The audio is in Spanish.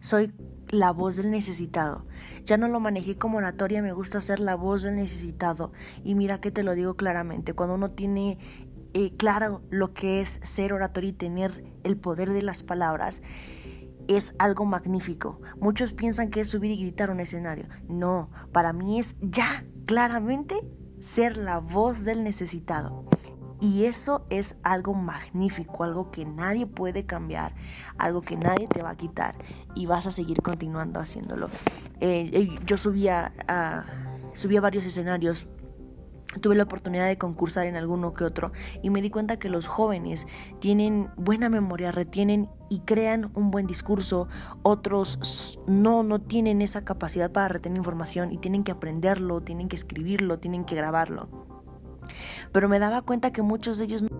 soy la voz del necesitado. Ya no lo manejé como oratoria, me gusta ser la voz del necesitado. Y mira que te lo digo claramente, cuando uno tiene eh, claro lo que es ser oratoria y tener el poder de las palabras, es algo magnífico. Muchos piensan que es subir y gritar un escenario. No, para mí es ya claramente ser la voz del necesitado. Y eso es algo magnífico, algo que nadie puede cambiar, algo que nadie te va a quitar y vas a seguir continuando haciéndolo. Eh, eh, yo subía a, subía varios escenarios tuve la oportunidad de concursar en alguno que otro y me di cuenta que los jóvenes tienen buena memoria, retienen y crean un buen discurso, otros no, no tienen esa capacidad para retener información y tienen que aprenderlo, tienen que escribirlo, tienen que grabarlo. Pero me daba cuenta que muchos de ellos no